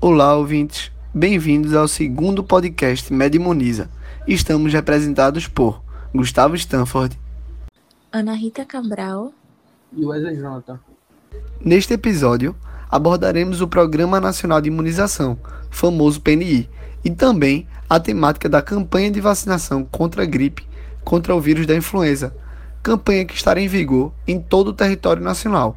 Olá, ouvintes. Bem-vindos ao segundo podcast Medimoniza. Estamos representados por Gustavo Stanford, Ana Rita Cabral e Wesley Jonathan. Neste episódio, abordaremos o Programa Nacional de Imunização, famoso PNI, e também a temática da campanha de vacinação contra a gripe, contra o vírus da influenza, campanha que estará em vigor em todo o território nacional.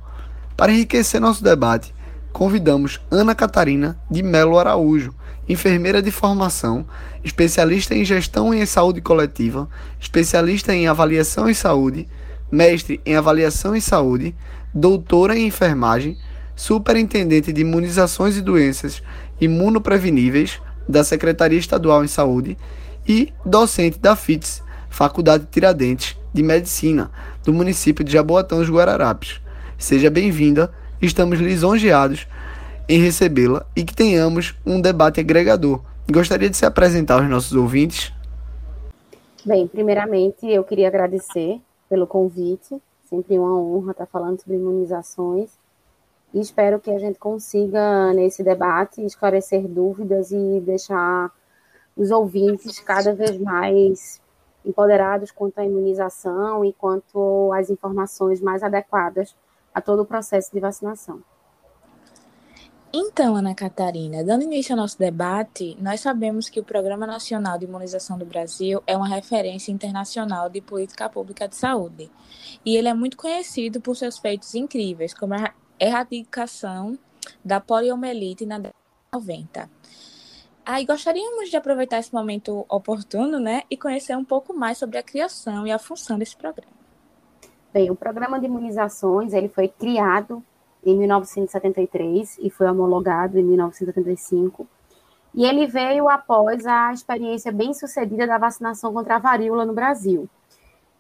Para enriquecer nosso debate, convidamos Ana Catarina de Melo Araújo, enfermeira de formação, especialista em gestão em saúde coletiva, especialista em avaliação em saúde, mestre em avaliação em saúde, doutora em enfermagem, superintendente de imunizações e doenças imunopreveníveis da Secretaria Estadual em Saúde e docente da FITS, Faculdade Tiradentes de Medicina, do município de Jaboatão dos Guararapes. Seja bem-vinda Estamos lisonjeados em recebê-la e que tenhamos um debate agregador. Gostaria de se apresentar aos nossos ouvintes? Bem, primeiramente eu queria agradecer pelo convite. Sempre uma honra estar falando sobre imunizações. E espero que a gente consiga, nesse debate, esclarecer dúvidas e deixar os ouvintes cada vez mais empoderados quanto à imunização e quanto às informações mais adequadas a todo o processo de vacinação. Então, Ana Catarina, dando início ao nosso debate, nós sabemos que o Programa Nacional de Imunização do Brasil é uma referência internacional de política pública de saúde. E ele é muito conhecido por seus feitos incríveis, como a erradicação da poliomielite na década de 90. Aí gostaríamos de aproveitar esse momento oportuno, né, e conhecer um pouco mais sobre a criação e a função desse programa. Bem, o programa de imunizações ele foi criado em 1973 e foi homologado em 1975. E ele veio após a experiência bem sucedida da vacinação contra a varíola no Brasil.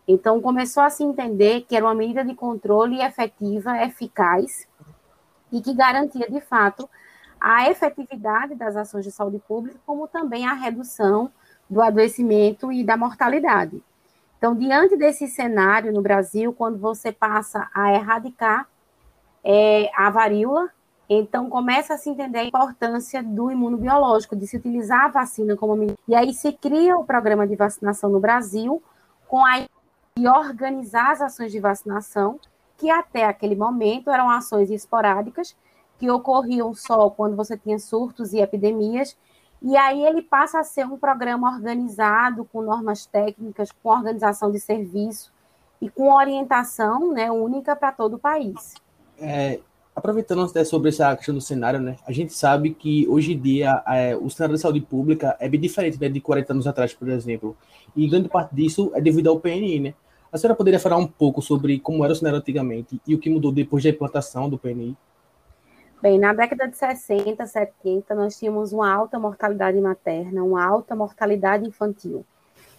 Então, começou a se entender que era uma medida de controle efetiva, eficaz e que garantia, de fato, a efetividade das ações de saúde pública, como também a redução do adoecimento e da mortalidade. Então, diante desse cenário no Brasil, quando você passa a erradicar é, a varíola, então começa a se entender a importância do imunobiológico, de se utilizar a vacina como E aí se cria o programa de vacinação no Brasil, com a de organizar as ações de vacinação, que até aquele momento eram ações esporádicas, que ocorriam só quando você tinha surtos e epidemias, e aí ele passa a ser um programa organizado, com normas técnicas, com organização de serviço e com orientação né, única para todo o país. É, aproveitando até sobre essa questão do cenário, né, a gente sabe que hoje em dia é, o cenário da saúde pública é bem diferente né, de 40 anos atrás, por exemplo. E grande parte disso é devido ao PNI, né? A senhora poderia falar um pouco sobre como era o cenário antigamente e o que mudou depois da implantação do PNI? Bem, na década de 60, 70, nós tínhamos uma alta mortalidade materna, uma alta mortalidade infantil.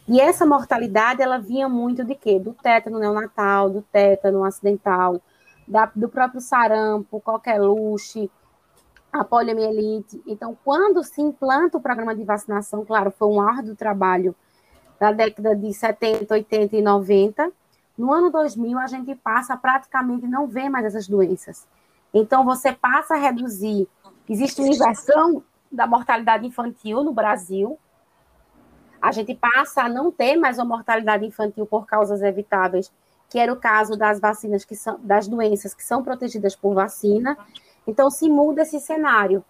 E essa mortalidade, ela vinha muito de quê? Do tétano neonatal, do tétano acidental, da, do próprio sarampo, qualquer luxe, a poliomielite. Então, quando se implanta o programa de vacinação, claro, foi um árduo trabalho da década de 70, 80 e 90, no ano 2000 a gente passa a praticamente não ver mais essas doenças. Então, você passa a reduzir. Existe uma inversão da mortalidade infantil no Brasil. A gente passa a não ter mais uma mortalidade infantil por causas evitáveis, que era o caso das vacinas que são das doenças que são protegidas por vacina. Então, se muda esse cenário.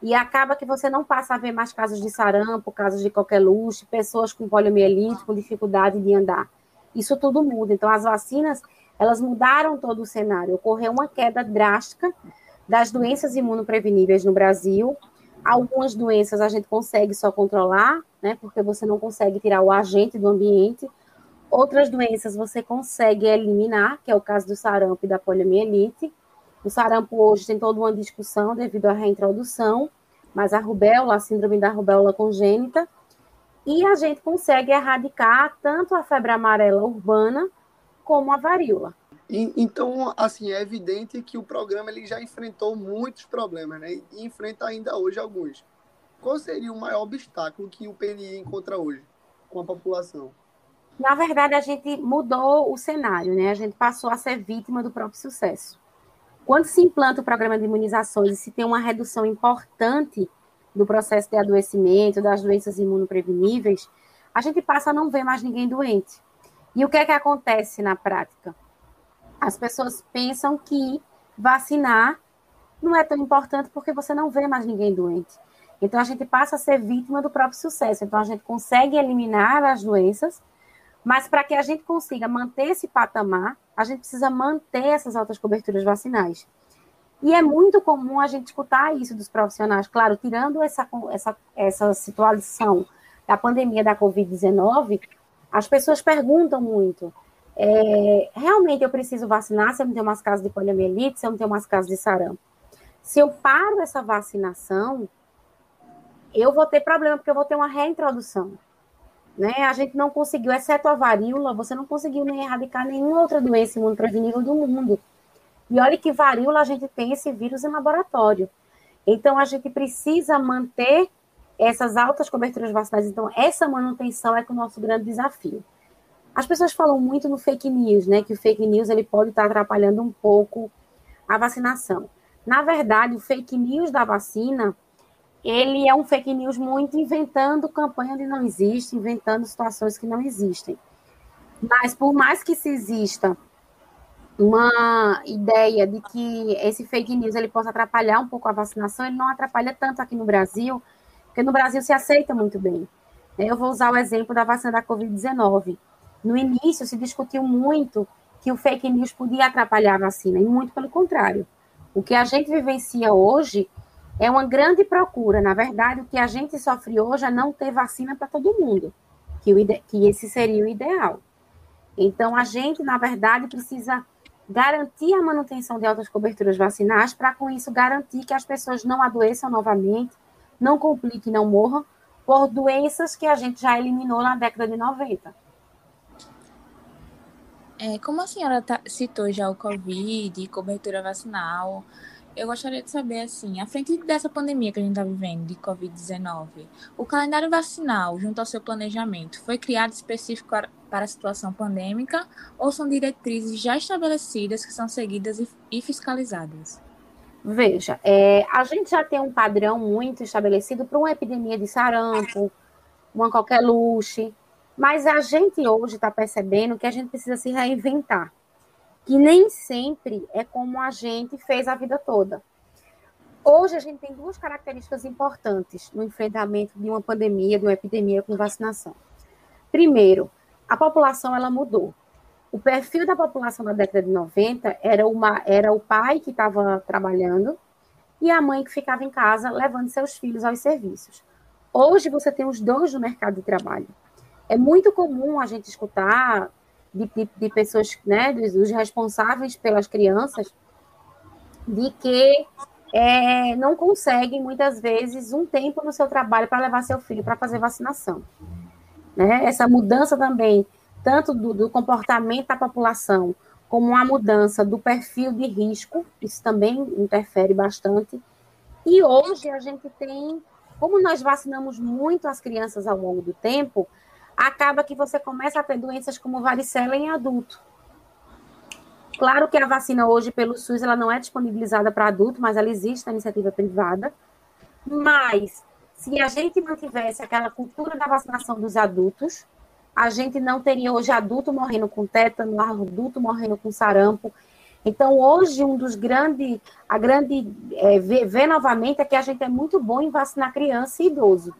E acaba que você não passa a ver mais casos de sarampo, casos de qualquer luxo, pessoas com poliomielite, com dificuldade de andar. Isso tudo muda. Então, as vacinas elas mudaram todo o cenário. Ocorreu uma queda drástica das doenças imunopreveníveis no Brasil. Algumas doenças a gente consegue só controlar, né, porque você não consegue tirar o agente do ambiente. Outras doenças você consegue eliminar, que é o caso do sarampo e da poliomielite. O sarampo hoje tem toda uma discussão devido à reintrodução, mas a rubéola, a síndrome da rubéola congênita, e a gente consegue erradicar tanto a febre amarela urbana como a varíola. Então, assim, é evidente que o programa ele já enfrentou muitos problemas, né? E enfrenta ainda hoje alguns. Qual seria o maior obstáculo que o PNI encontra hoje com a população? Na verdade, a gente mudou o cenário, né? A gente passou a ser vítima do próprio sucesso. Quando se implanta o programa de imunizações e se tem uma redução importante do processo de adoecimento, das doenças imunopreveníveis, a gente passa a não ver mais ninguém doente. E o que é que acontece na prática? As pessoas pensam que vacinar não é tão importante porque você não vê mais ninguém doente. Então a gente passa a ser vítima do próprio sucesso. Então a gente consegue eliminar as doenças, mas para que a gente consiga manter esse patamar, a gente precisa manter essas altas coberturas vacinais. E é muito comum a gente escutar isso dos profissionais, claro, tirando essa, essa, essa situação da pandemia da Covid-19, as pessoas perguntam muito: é, realmente eu preciso vacinar se eu não tenho mais casos de poliomielite, se eu não tenho mais casos de sarampo? Se eu paro essa vacinação, eu vou ter problema, porque eu vou ter uma reintrodução. Né? A gente não conseguiu, exceto a varíola, você não conseguiu nem erradicar nenhuma outra doença imunoprevenível do mundo. E olha que varíola a gente tem esse vírus em laboratório. Então, a gente precisa manter essas altas coberturas vacinais. Então, essa manutenção é, é o nosso grande desafio. As pessoas falam muito no fake news, né? Que o fake news ele pode estar atrapalhando um pouco a vacinação. Na verdade, o fake news da vacina, ele é um fake news muito inventando campanha onde não existe, inventando situações que não existem. Mas por mais que se exista uma ideia de que esse fake news ele possa atrapalhar um pouco a vacinação, ele não atrapalha tanto aqui no Brasil, porque no Brasil se aceita muito bem. Eu vou usar o exemplo da vacina da Covid-19. No início se discutiu muito que o fake news podia atrapalhar a vacina, e muito pelo contrário. O que a gente vivencia hoje é uma grande procura. Na verdade, o que a gente sofre hoje é não ter vacina para todo mundo, que, o que esse seria o ideal. Então, a gente, na verdade, precisa garantir a manutenção de altas coberturas vacinais para, com isso, garantir que as pessoas não adoeçam novamente, não complique, não morram por doenças que a gente já eliminou na década de 90. É, como a senhora tá, citou já o Covid cobertura vacinal, eu gostaria de saber, assim, à frente dessa pandemia que a gente está vivendo, de Covid-19, o calendário vacinal, junto ao seu planejamento, foi criado específico para a situação pandêmica ou são diretrizes já estabelecidas que são seguidas e fiscalizadas? Veja, é, a gente já tem um padrão muito estabelecido para uma epidemia de sarampo, uma qualquer luxe, mas a gente hoje está percebendo que a gente precisa se reinventar, que nem sempre é como a gente fez a vida toda. Hoje a gente tem duas características importantes no enfrentamento de uma pandemia, de uma epidemia com vacinação. Primeiro, a população ela mudou. O perfil da população na década de 90 era, uma, era o pai que estava trabalhando e a mãe que ficava em casa levando seus filhos aos serviços. Hoje você tem os dois no mercado de trabalho. É muito comum a gente escutar de, de, de pessoas, né, dos, dos, responsáveis pelas crianças, de que é, não conseguem muitas vezes um tempo no seu trabalho para levar seu filho para fazer vacinação. Né? Essa mudança também tanto do, do comportamento da população, como a mudança do perfil de risco, isso também interfere bastante. E hoje a gente tem, como nós vacinamos muito as crianças ao longo do tempo, acaba que você começa a ter doenças como varicela em adulto. Claro que a vacina hoje pelo SUS ela não é disponibilizada para adulto, mas ela existe na iniciativa privada. Mas se a gente mantivesse aquela cultura da vacinação dos adultos, a gente não teria hoje adulto morrendo com tétano, adulto morrendo com sarampo. Então, hoje, um dos grandes, a grande, é, ver, ver novamente é que a gente é muito bom em vacinar criança e idoso,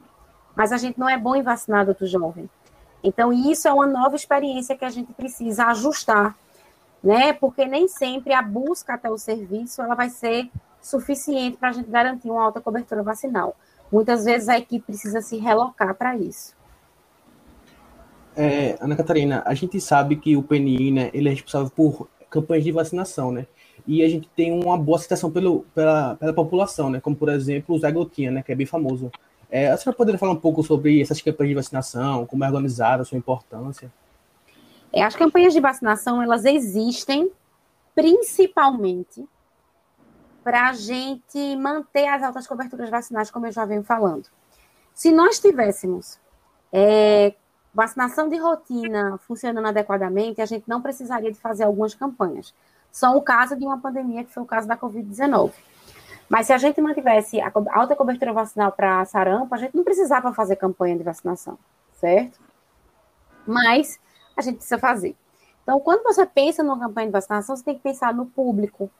mas a gente não é bom em vacinar adulto jovem. Então, isso é uma nova experiência que a gente precisa ajustar, né? Porque nem sempre a busca até o serviço ela vai ser suficiente para a gente garantir uma alta cobertura vacinal. Muitas vezes a equipe precisa se relocar para isso. É, Ana Catarina, a gente sabe que o PNI, né, ele é responsável por campanhas de vacinação, né? E a gente tem uma boa aceitação pelo, pela, pela população, né? Como, por exemplo, o Zé Gotinha, né, que é bem famoso. É, a senhora poderia falar um pouco sobre essas campanhas de vacinação, como é organizada, sua importância? É, as campanhas de vacinação, elas existem principalmente para a gente manter as altas coberturas vacinais, como eu já venho falando. Se nós tivéssemos é, vacinação de rotina funcionando adequadamente, a gente não precisaria de fazer algumas campanhas. só o caso de uma pandemia, que foi o caso da Covid-19. Mas se a gente mantivesse a alta cobertura vacinal para sarampo, a gente não precisava fazer campanha de vacinação, certo? Mas a gente precisa fazer. Então, quando você pensa numa campanha de vacinação, você tem que pensar no público.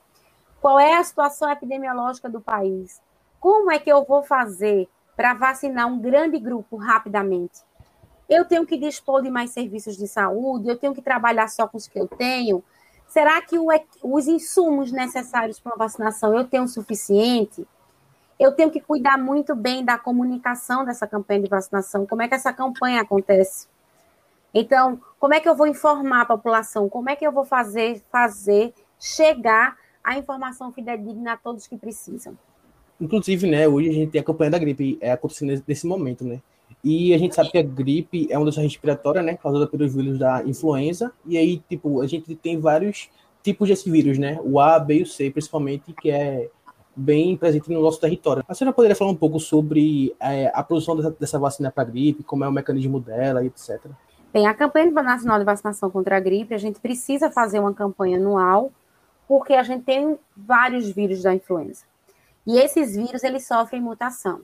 Qual é a situação epidemiológica do país? Como é que eu vou fazer para vacinar um grande grupo rapidamente? Eu tenho que dispor de mais serviços de saúde? Eu tenho que trabalhar só com os que eu tenho? Será que o, os insumos necessários para uma vacinação eu tenho o suficiente? Eu tenho que cuidar muito bem da comunicação dessa campanha de vacinação. Como é que essa campanha acontece? Então, como é que eu vou informar a população? Como é que eu vou fazer fazer chegar a informação fidedigna a todos que precisam? Inclusive, né, hoje a gente tem a campanha da gripe é, acontecendo nesse momento, né? E a gente sabe que a gripe é uma doença respiratória, né, causada pelos vírus da influenza. E aí, tipo, a gente tem vários tipos desse vírus, né? O A, B e o C, principalmente, que é bem presente no nosso território. A senhora poderia falar um pouco sobre é, a produção dessa, dessa vacina para gripe, como é o mecanismo dela e etc. Bem, a campanha nacional de vacinação contra a gripe, a gente precisa fazer uma campanha anual, porque a gente tem vários vírus da influenza. E esses vírus, eles sofrem mutação.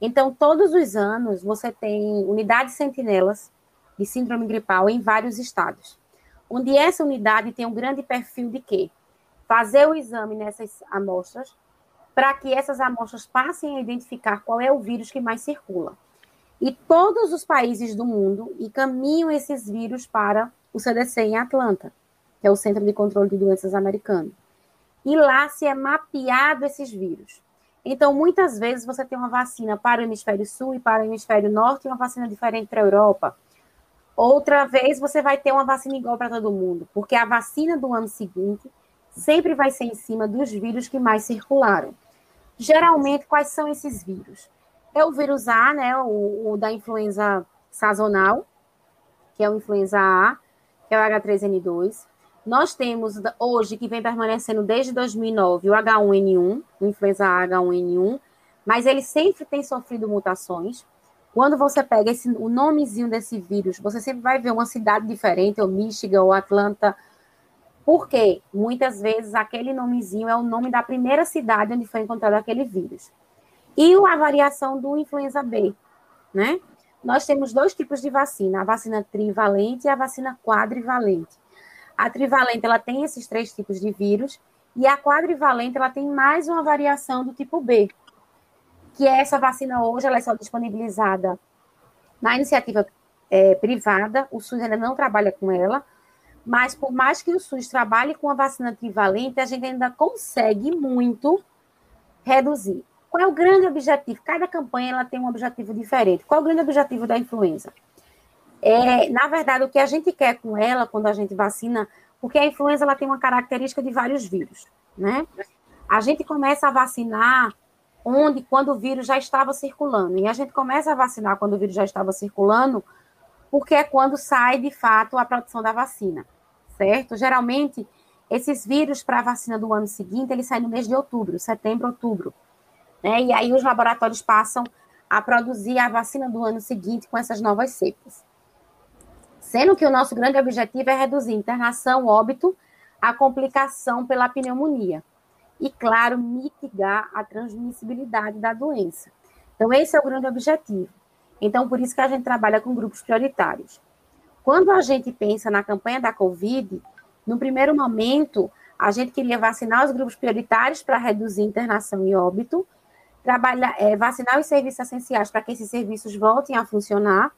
Então, todos os anos, você tem unidades sentinelas de síndrome gripal em vários estados. Onde essa unidade tem um grande perfil de quê? Fazer o exame nessas amostras, para que essas amostras passem a identificar qual é o vírus que mais circula. E todos os países do mundo encaminham esses vírus para o CDC em Atlanta, que é o Centro de Controle de Doenças americano. E lá se é mapeado esses vírus. Então, muitas vezes você tem uma vacina para o hemisfério sul e para o hemisfério norte e uma vacina diferente para a Europa. Outra vez você vai ter uma vacina igual para todo mundo, porque a vacina do ano seguinte sempre vai ser em cima dos vírus que mais circularam. Geralmente, quais são esses vírus? É o vírus A, né, o, o da influenza sazonal, que é o influenza A, que é o H3N2. Nós temos hoje, que vem permanecendo desde 2009, o H1N1, o influenza H1N1, mas ele sempre tem sofrido mutações. Quando você pega esse, o nomezinho desse vírus, você sempre vai ver uma cidade diferente, ou Michigan, ou Atlanta. Por quê? Muitas vezes aquele nomezinho é o nome da primeira cidade onde foi encontrado aquele vírus. E a variação do influenza B, né? Nós temos dois tipos de vacina, a vacina trivalente e a vacina quadrivalente. A trivalente ela tem esses três tipos de vírus e a quadrivalente ela tem mais uma variação do tipo B, que é essa vacina hoje ela é só disponibilizada na iniciativa é, privada, o SUS ainda não trabalha com ela, mas por mais que o SUS trabalhe com a vacina trivalente, a gente ainda consegue muito reduzir. Qual é o grande objetivo? Cada campanha ela tem um objetivo diferente. Qual é o grande objetivo da influenza? É, na verdade, o que a gente quer com ela, quando a gente vacina, porque a influenza ela tem uma característica de vários vírus, né? A gente começa a vacinar onde, quando o vírus já estava circulando. E a gente começa a vacinar quando o vírus já estava circulando, porque é quando sai, de fato, a produção da vacina, certo? Geralmente, esses vírus para a vacina do ano seguinte, eles saem no mês de outubro, setembro, outubro. Né? E aí os laboratórios passam a produzir a vacina do ano seguinte com essas novas cepas sendo que o nosso grande objetivo é reduzir internação, óbito, a complicação pela pneumonia. E, claro, mitigar a transmissibilidade da doença. Então, esse é o grande objetivo. Então, por isso que a gente trabalha com grupos prioritários. Quando a gente pensa na campanha da Covid, no primeiro momento, a gente queria vacinar os grupos prioritários para reduzir internação e óbito, trabalhar, é, vacinar os serviços essenciais para que esses serviços voltem a funcionar,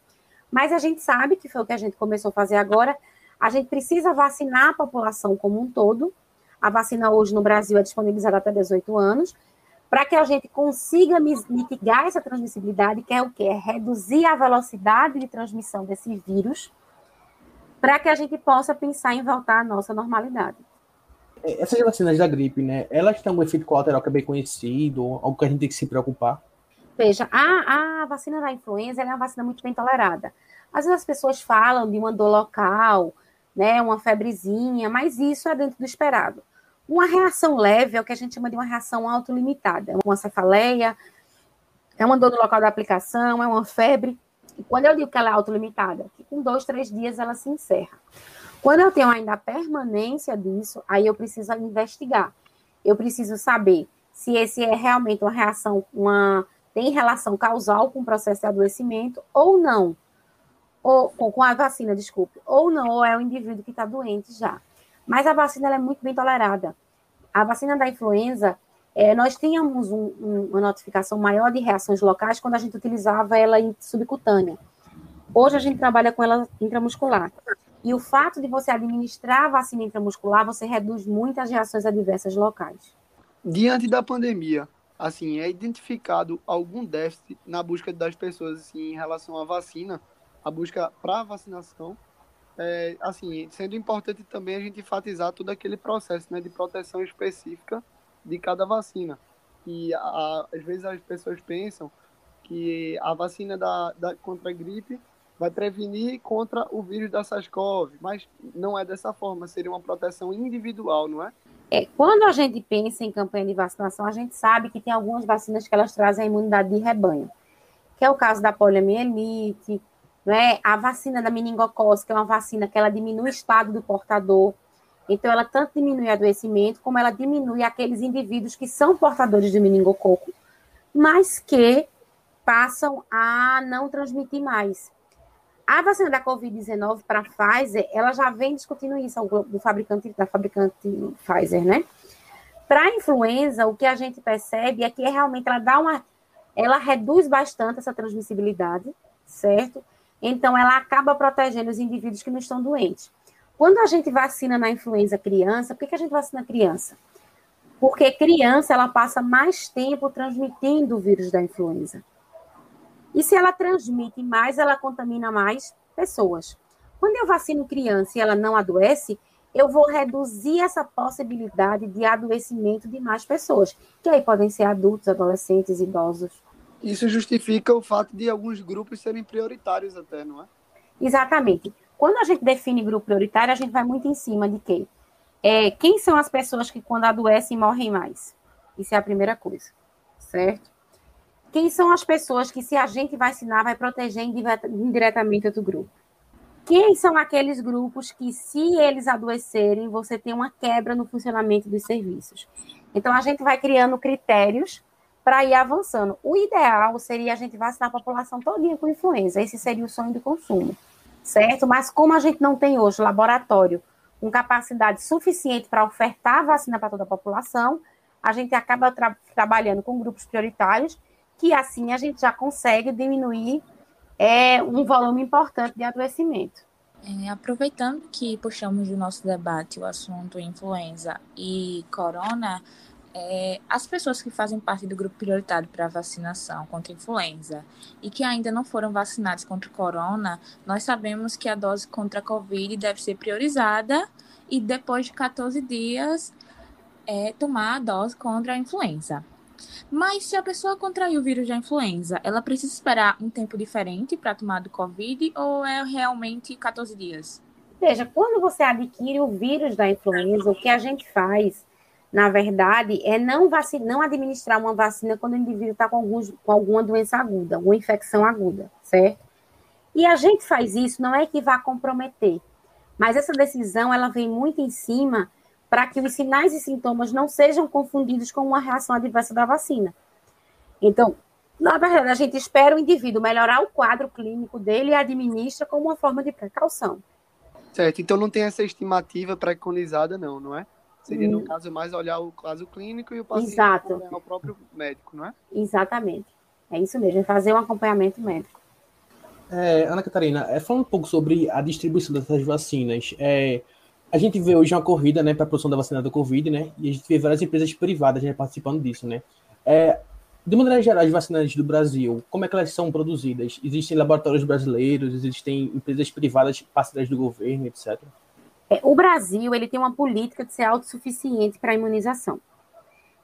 mas a gente sabe que foi o que a gente começou a fazer agora. A gente precisa vacinar a população como um todo. A vacina hoje no Brasil é disponibilizada até 18 anos, para que a gente consiga mitigar essa transmissibilidade, que é o quê? É reduzir a velocidade de transmissão desse vírus, para que a gente possa pensar em voltar à nossa normalidade. É, essas vacinas da gripe, né? Elas têm um efeito colateral que é bem conhecido, algo que a gente tem que se preocupar? Veja, a, a vacina da influenza é uma vacina muito bem tolerada. Às vezes as pessoas falam de uma dor local, né, uma febrezinha, mas isso é dentro do esperado. Uma reação leve é o que a gente chama de uma reação autolimitada. É uma cefaleia, é uma dor no local da aplicação, é uma febre. E quando eu digo que ela é autolimitada, que com dois, três dias ela se encerra. Quando eu tenho ainda a permanência disso, aí eu preciso investigar. Eu preciso saber se esse é realmente uma reação, uma tem relação causal com o processo de adoecimento ou não. Ou com, com a vacina, desculpe. Ou não, ou é o indivíduo que está doente já. Mas a vacina é muito bem tolerada. A vacina da influenza, é, nós tínhamos um, um, uma notificação maior de reações locais quando a gente utilizava ela em subcutânea. Hoje a gente trabalha com ela intramuscular. E o fato de você administrar a vacina intramuscular, você reduz muito as reações adversas locais. Diante da pandemia, assim, é identificado algum déficit na busca das pessoas assim, em relação à vacina, a busca para a vacinação, é, assim, sendo importante também a gente enfatizar todo aquele processo né, de proteção específica de cada vacina. E a, às vezes as pessoas pensam que a vacina da, da, contra a gripe vai prevenir contra o vírus da SARS-CoV, mas não é dessa forma, seria uma proteção individual, não é? É, quando a gente pensa em campanha de vacinação, a gente sabe que tem algumas vacinas que elas trazem a imunidade de rebanho, que é o caso da poliomielite, né? a vacina da meningocose, que é uma vacina que ela diminui o estado do portador, então ela tanto diminui adoecimento, como ela diminui aqueles indivíduos que são portadores de meningococo, mas que passam a não transmitir mais. A vacina da Covid-19 para a Pfizer, ela já vem discutindo isso do fabricante, da fabricante Pfizer, né? Para a influenza, o que a gente percebe é que realmente ela dá uma. Ela reduz bastante essa transmissibilidade, certo? Então, ela acaba protegendo os indivíduos que não estão doentes. Quando a gente vacina na influenza criança, por que, que a gente vacina criança? Porque criança, ela passa mais tempo transmitindo o vírus da influenza. E se ela transmite mais, ela contamina mais pessoas. Quando eu vacino criança e ela não adoece, eu vou reduzir essa possibilidade de adoecimento de mais pessoas, que aí podem ser adultos, adolescentes, idosos. Isso justifica o fato de alguns grupos serem prioritários até, não é? Exatamente. Quando a gente define grupo prioritário, a gente vai muito em cima de quem? É, quem são as pessoas que quando adoecem morrem mais? Isso é a primeira coisa, certo? Quem são as pessoas que, se a gente vacinar, vai proteger indiretamente outro grupo? Quem são aqueles grupos que, se eles adoecerem, você tem uma quebra no funcionamento dos serviços? Então, a gente vai criando critérios para ir avançando. O ideal seria a gente vacinar a população todinha com influenza. Esse seria o sonho do consumo, certo? Mas como a gente não tem hoje laboratório com capacidade suficiente para ofertar a vacina para toda a população, a gente acaba tra trabalhando com grupos prioritários que assim a gente já consegue diminuir é, um volume importante de adoecimento. É, aproveitando que puxamos do nosso debate o assunto influenza e corona, é, as pessoas que fazem parte do grupo prioritário para vacinação contra influenza e que ainda não foram vacinadas contra corona, nós sabemos que a dose contra a Covid deve ser priorizada e depois de 14 dias é, tomar a dose contra a influenza. Mas se a pessoa contraiu o vírus da influenza, ela precisa esperar um tempo diferente para tomar do Covid ou é realmente 14 dias? Veja, quando você adquire o vírus da influenza, o que a gente faz, na verdade, é não, vacina, não administrar uma vacina quando o indivíduo está com, com alguma doença aguda, alguma infecção aguda, certo? E a gente faz isso, não é que vá comprometer, mas essa decisão ela vem muito em cima para que os sinais e sintomas não sejam confundidos com uma reação adversa da vacina. Então, na verdade, a gente espera o indivíduo melhorar o quadro clínico dele e administra como uma forma de precaução. Certo, então não tem essa estimativa preconizada, não, não é? Seria, no hum. caso, mais olhar o caso clínico e o paciente Exato. o próprio médico, não é? Exatamente. É isso mesmo, é fazer um acompanhamento médico. É, Ana Catarina, é, falando um pouco sobre a distribuição dessas vacinas, é, a gente vê hoje uma corrida, né, para a produção da vacina do Covid, né, e a gente vê várias empresas privadas né, participando disso, né. É, de maneira geral, as vacinas do Brasil, como é que elas são produzidas? Existem laboratórios brasileiros, existem empresas privadas parceiras do governo, etc. É, o Brasil ele tem uma política de ser autossuficiente para a imunização.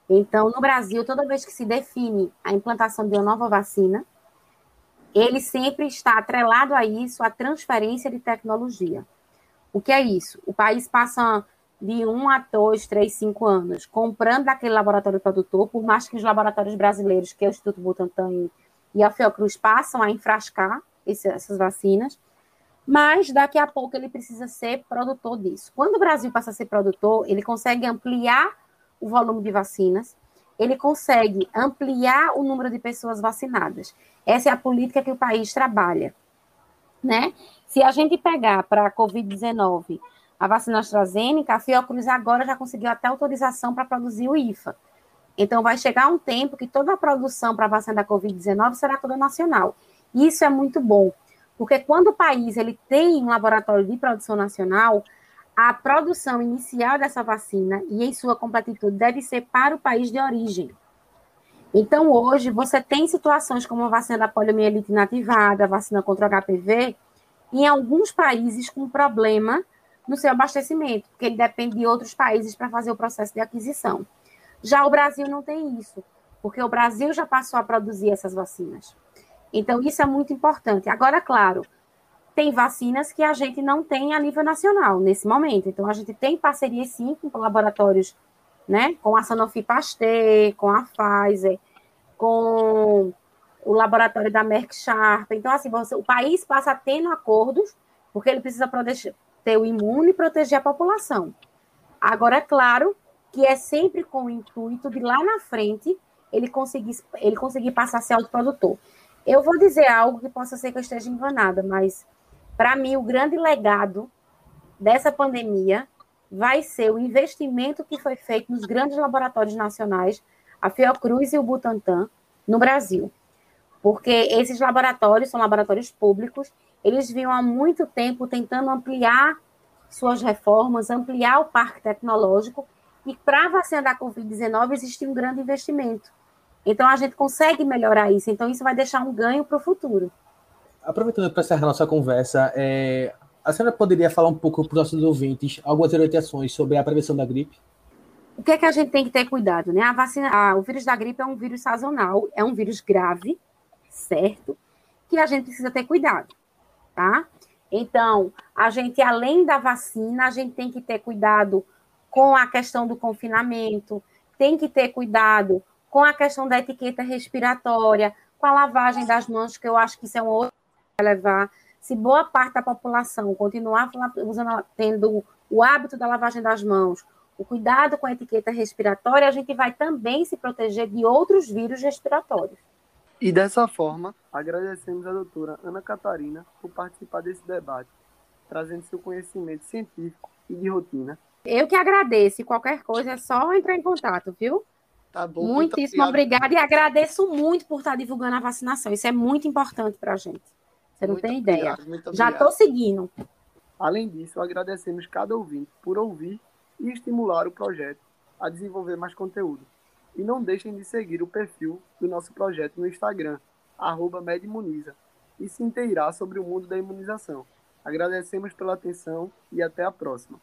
Então, no Brasil, toda vez que se define a implantação de uma nova vacina, ele sempre está atrelado a isso a transferência de tecnologia. O que é isso? O país passa de um a dois, três, cinco anos comprando daquele laboratório produtor, por mais que os laboratórios brasileiros, que é o Instituto Butantan e a Fiocruz, passam a enfrascar esse, essas vacinas, mas daqui a pouco ele precisa ser produtor disso. Quando o Brasil passa a ser produtor, ele consegue ampliar o volume de vacinas, ele consegue ampliar o número de pessoas vacinadas. Essa é a política que o país trabalha, né? Se a gente pegar para a Covid-19 a vacina AstraZeneca, a Fiocruz agora já conseguiu até autorização para produzir o IFA. Então, vai chegar um tempo que toda a produção para a vacina da Covid-19 será toda nacional. Isso é muito bom, porque quando o país ele tem um laboratório de produção nacional, a produção inicial dessa vacina e em sua completitude deve ser para o país de origem. Então, hoje, você tem situações como a vacina da poliomielite inativada, a vacina contra o HPV, em alguns países com problema no seu abastecimento, porque ele depende de outros países para fazer o processo de aquisição. Já o Brasil não tem isso, porque o Brasil já passou a produzir essas vacinas. Então, isso é muito importante. Agora, claro, tem vacinas que a gente não tem a nível nacional nesse momento. Então, a gente tem parceria sim com laboratórios, né? Com a Sanofi Pasteur, com a Pfizer, com o laboratório da Merck Sharp. Então, assim, você, o país passa tendo acordos, porque ele precisa proteger, ter o imune e proteger a população. Agora, é claro que é sempre com o intuito de lá na frente ele conseguir, ele conseguir passar a ser autoprodutor. Eu vou dizer algo que possa ser que eu esteja enganada, mas para mim, o grande legado dessa pandemia vai ser o investimento que foi feito nos grandes laboratórios nacionais, a Fiocruz e o Butantan, no Brasil. Porque esses laboratórios são laboratórios públicos, eles vinham há muito tempo tentando ampliar suas reformas, ampliar o parque tecnológico, e para a vacina da Covid-19 existe um grande investimento. Então, a gente consegue melhorar isso. Então, isso vai deixar um ganho para o futuro aproveitando para encerrar nossa conversa, é, a senhora poderia falar um pouco para os nossos ouvintes algumas orientações sobre a prevenção da gripe? O que é que a gente tem que ter cuidado, né? A vacina, a, o vírus da gripe é um vírus sazonal, é um vírus grave, certo? Que a gente precisa ter cuidado, tá? Então, a gente, além da vacina, a gente tem que ter cuidado com a questão do confinamento, tem que ter cuidado com a questão da etiqueta respiratória, com a lavagem das mãos, que eu acho que isso é um outro levar, se boa parte da população continuar usando, tendo o hábito da lavagem das mãos, o cuidado com a etiqueta respiratória, a gente vai também se proteger de outros vírus respiratórios. E dessa forma, agradecemos a doutora Ana Catarina por participar desse debate, trazendo seu conhecimento científico e de rotina. Eu que agradeço, qualquer coisa é só entrar em contato, viu? Tá bom. Muitíssimo obrigada e agradeço muito por estar divulgando a vacinação. Isso é muito importante para a gente. Você não muito tem obrigado, ideia. Já estou seguindo. Além disso, agradecemos cada ouvinte por ouvir e estimular o projeto a desenvolver mais conteúdo. E não deixem de seguir o perfil do nosso projeto no Instagram, @medimuniza, e se inteirar sobre o mundo da imunização. Agradecemos pela atenção e até a próxima.